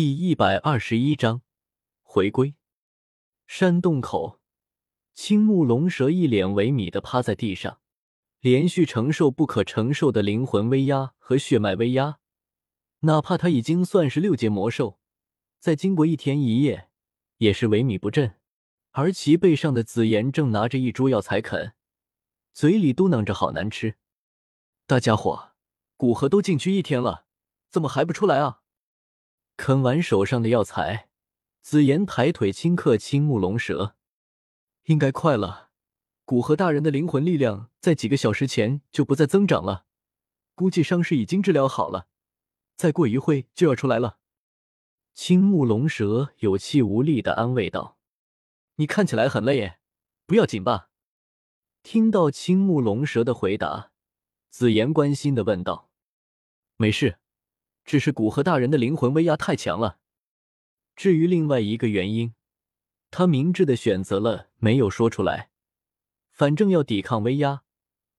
第一百二十一章回归。山洞口，青木龙蛇一脸萎靡的趴在地上，连续承受不可承受的灵魂威压和血脉威压。哪怕他已经算是六阶魔兽，在经过一天一夜，也是萎靡不振。而其背上的紫妍正拿着一株药材啃，嘴里嘟囔着“好难吃”。大家伙，古河都进去一天了，怎么还不出来啊？啃完手上的药材，紫妍抬腿轻刻青木龙蛇，应该快了。古河大人的灵魂力量在几个小时前就不再增长了，估计伤势已经治疗好了，再过一会就要出来了。青木龙蛇有气无力的安慰道：“你看起来很累耶，不要紧吧？”听到青木龙蛇的回答，紫妍关心的问道：“没事。”只是古河大人的灵魂威压太强了。至于另外一个原因，他明智的选择了没有说出来。反正要抵抗威压，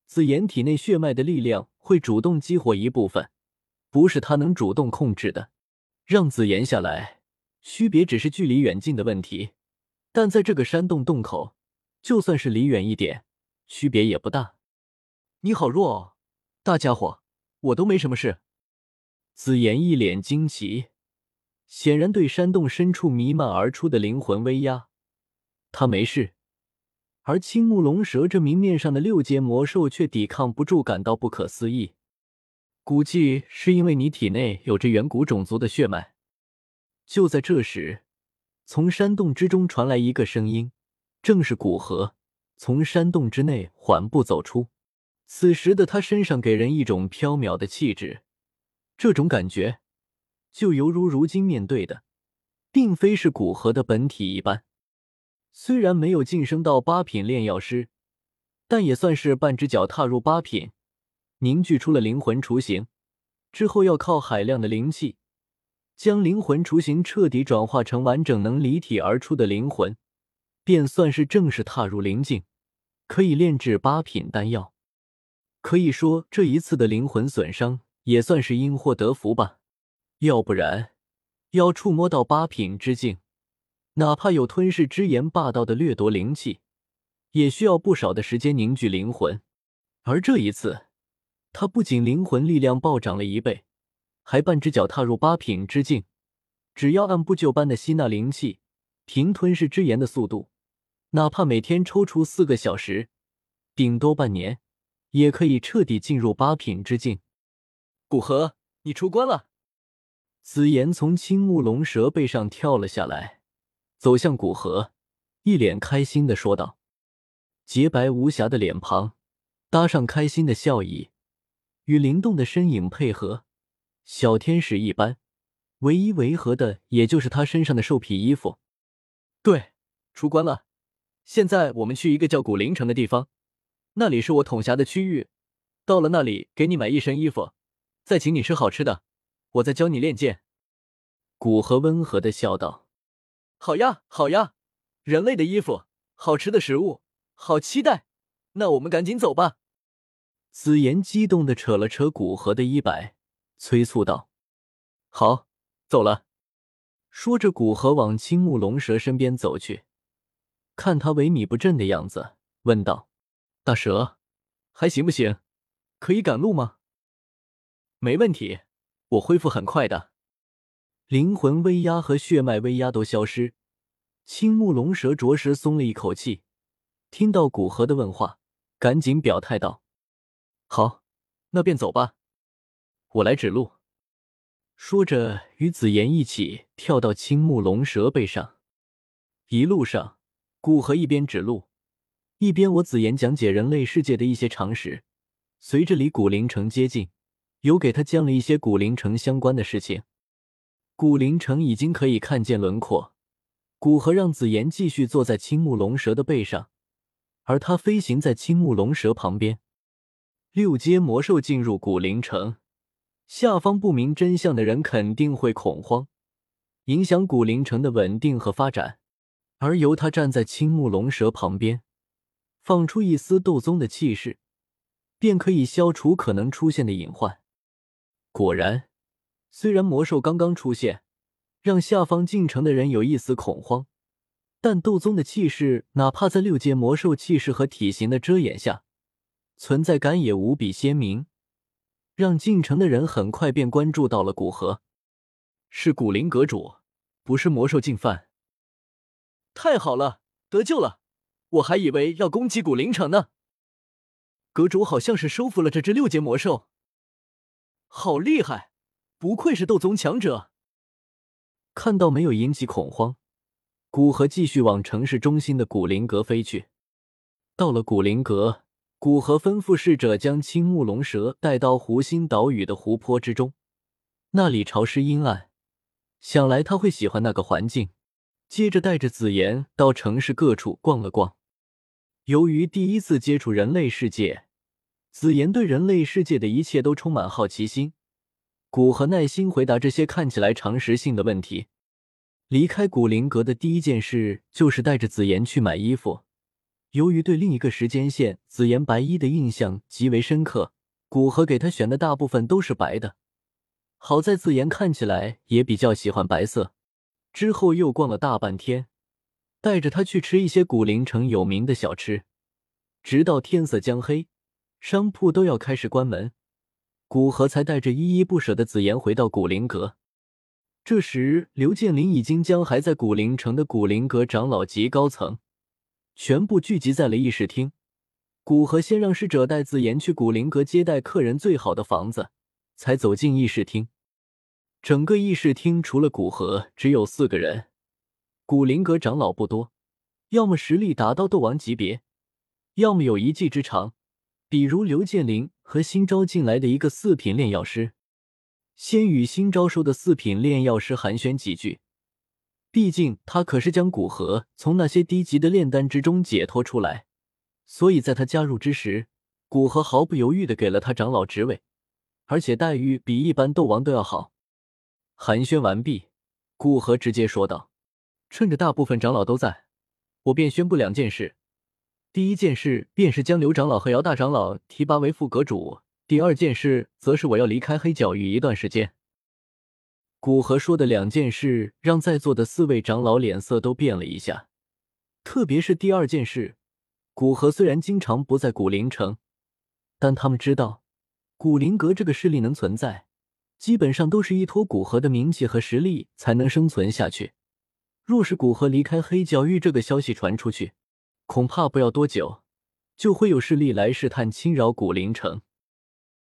紫妍体内血脉的力量会主动激活一部分，不是他能主动控制的。让紫妍下来，区别只是距离远近的问题。但在这个山洞洞口，就算是离远一点，区别也不大。你好弱哦，大家伙，我都没什么事。紫妍一脸惊奇，显然对山洞深处弥漫而出的灵魂威压，他没事，而青木龙蛇这明面上的六阶魔兽却抵抗不住，感到不可思议。估计是因为你体内有着远古种族的血脉。就在这时，从山洞之中传来一个声音，正是古河从山洞之内缓步走出。此时的他身上给人一种飘渺的气质。这种感觉，就犹如如今面对的，并非是古河的本体一般。虽然没有晋升到八品炼药师，但也算是半只脚踏入八品，凝聚出了灵魂雏形。之后要靠海量的灵气，将灵魂雏形彻底转化成完整能离体而出的灵魂，便算是正式踏入灵境，可以炼制八品丹药。可以说，这一次的灵魂损伤。也算是因祸得福吧，要不然要触摸到八品之境，哪怕有吞噬之炎霸道的掠夺灵气，也需要不少的时间凝聚灵魂。而这一次，他不仅灵魂力量暴涨了一倍，还半只脚踏入八品之境。只要按部就班的吸纳灵气，凭吞噬之炎的速度，哪怕每天抽出四个小时，顶多半年，也可以彻底进入八品之境。古河，你出关了！紫妍从青木龙蛇背上跳了下来，走向古河，一脸开心的说道：“洁白无瑕的脸庞，搭上开心的笑意，与灵动的身影配合，小天使一般。唯一违和的，也就是他身上的兽皮衣服。对，出关了。现在我们去一个叫古灵城的地方，那里是我统辖的区域。到了那里，给你买一身衣服。”再请你吃好吃的，我再教你练剑。”古河温和的笑道。“好呀，好呀，人类的衣服，好吃的食物，好期待！那我们赶紧走吧。”紫妍激动的扯了扯古河的衣摆，催促道：“好，走了。”说着，古河往青木龙蛇身边走去，看他萎靡不振的样子，问道：“大蛇，还行不行？可以赶路吗？”没问题，我恢复很快的。灵魂威压和血脉威压都消失，青木龙蛇着实松了一口气。听到古河的问话，赶紧表态道：“好，那便走吧，我来指路。”说着，与紫妍一起跳到青木龙蛇背上。一路上，古河一边指路，一边我紫妍讲解人类世界的一些常识。随着离古灵城接近。有给他讲了一些古灵城相关的事情。古灵城已经可以看见轮廓。古河让紫妍继续坐在青木龙蛇的背上，而他飞行在青木龙蛇旁边。六阶魔兽进入古灵城，下方不明真相的人肯定会恐慌，影响古灵城的稳定和发展。而由他站在青木龙蛇旁边，放出一丝斗宗的气势，便可以消除可能出现的隐患。果然，虽然魔兽刚刚出现，让下方进城的人有一丝恐慌。但斗宗的气势，哪怕在六阶魔兽气势和体型的遮掩下，存在感也无比鲜明，让进城的人很快便关注到了古河。是古灵阁主，不是魔兽进犯。太好了，得救了！我还以为要攻击古灵城呢。阁主好像是收服了这只六阶魔兽，好厉害！不愧是斗宗强者。看到没有引起恐慌。古河继续往城市中心的古灵阁飞去。到了古灵阁，古河吩咐侍者将青木龙蛇带到湖心岛屿的湖泊之中，那里潮湿阴暗，想来他会喜欢那个环境。接着带着紫妍到城市各处逛了逛。由于第一次接触人类世界，紫妍对人类世界的一切都充满好奇心。古河耐心回答这些看起来常识性的问题。离开古灵阁的第一件事就是带着紫妍去买衣服。由于对另一个时间线紫妍白衣的印象极为深刻，古河给她选的大部分都是白的。好在紫妍看起来也比较喜欢白色。之后又逛了大半天，带着她去吃一些古灵城有名的小吃，直到天色将黑，商铺都要开始关门，古河才带着依依不舍的紫妍回到古灵阁。这时，刘建林已经将还在古灵城的古灵阁长老级高层全部聚集在了议事厅。古河先让侍者带紫妍去古灵阁接待客人最好的房子，才走进议事厅。整个议事厅除了古河，只有四个人。古灵阁长老不多，要么实力达到斗王级别，要么有一技之长，比如刘建林和新招进来的一个四品炼药师。先与新招收的四品炼药师寒暄几句，毕竟他可是将古河从那些低级的炼丹之中解脱出来，所以在他加入之时，古河毫不犹豫的给了他长老职位，而且待遇比一般斗王都要好。寒暄完毕，古河直接说道：“趁着大部分长老都在，我便宣布两件事。第一件事便是将刘长老和姚大长老提拔为副阁主。”第二件事，则是我要离开黑角域一段时间。古河说的两件事，让在座的四位长老脸色都变了一下。特别是第二件事，古河虽然经常不在古灵城，但他们知道，古灵阁这个势力能存在，基本上都是依托古河的名气和实力才能生存下去。若是古河离开黑角域这个消息传出去，恐怕不要多久，就会有势力来试探侵扰古灵城。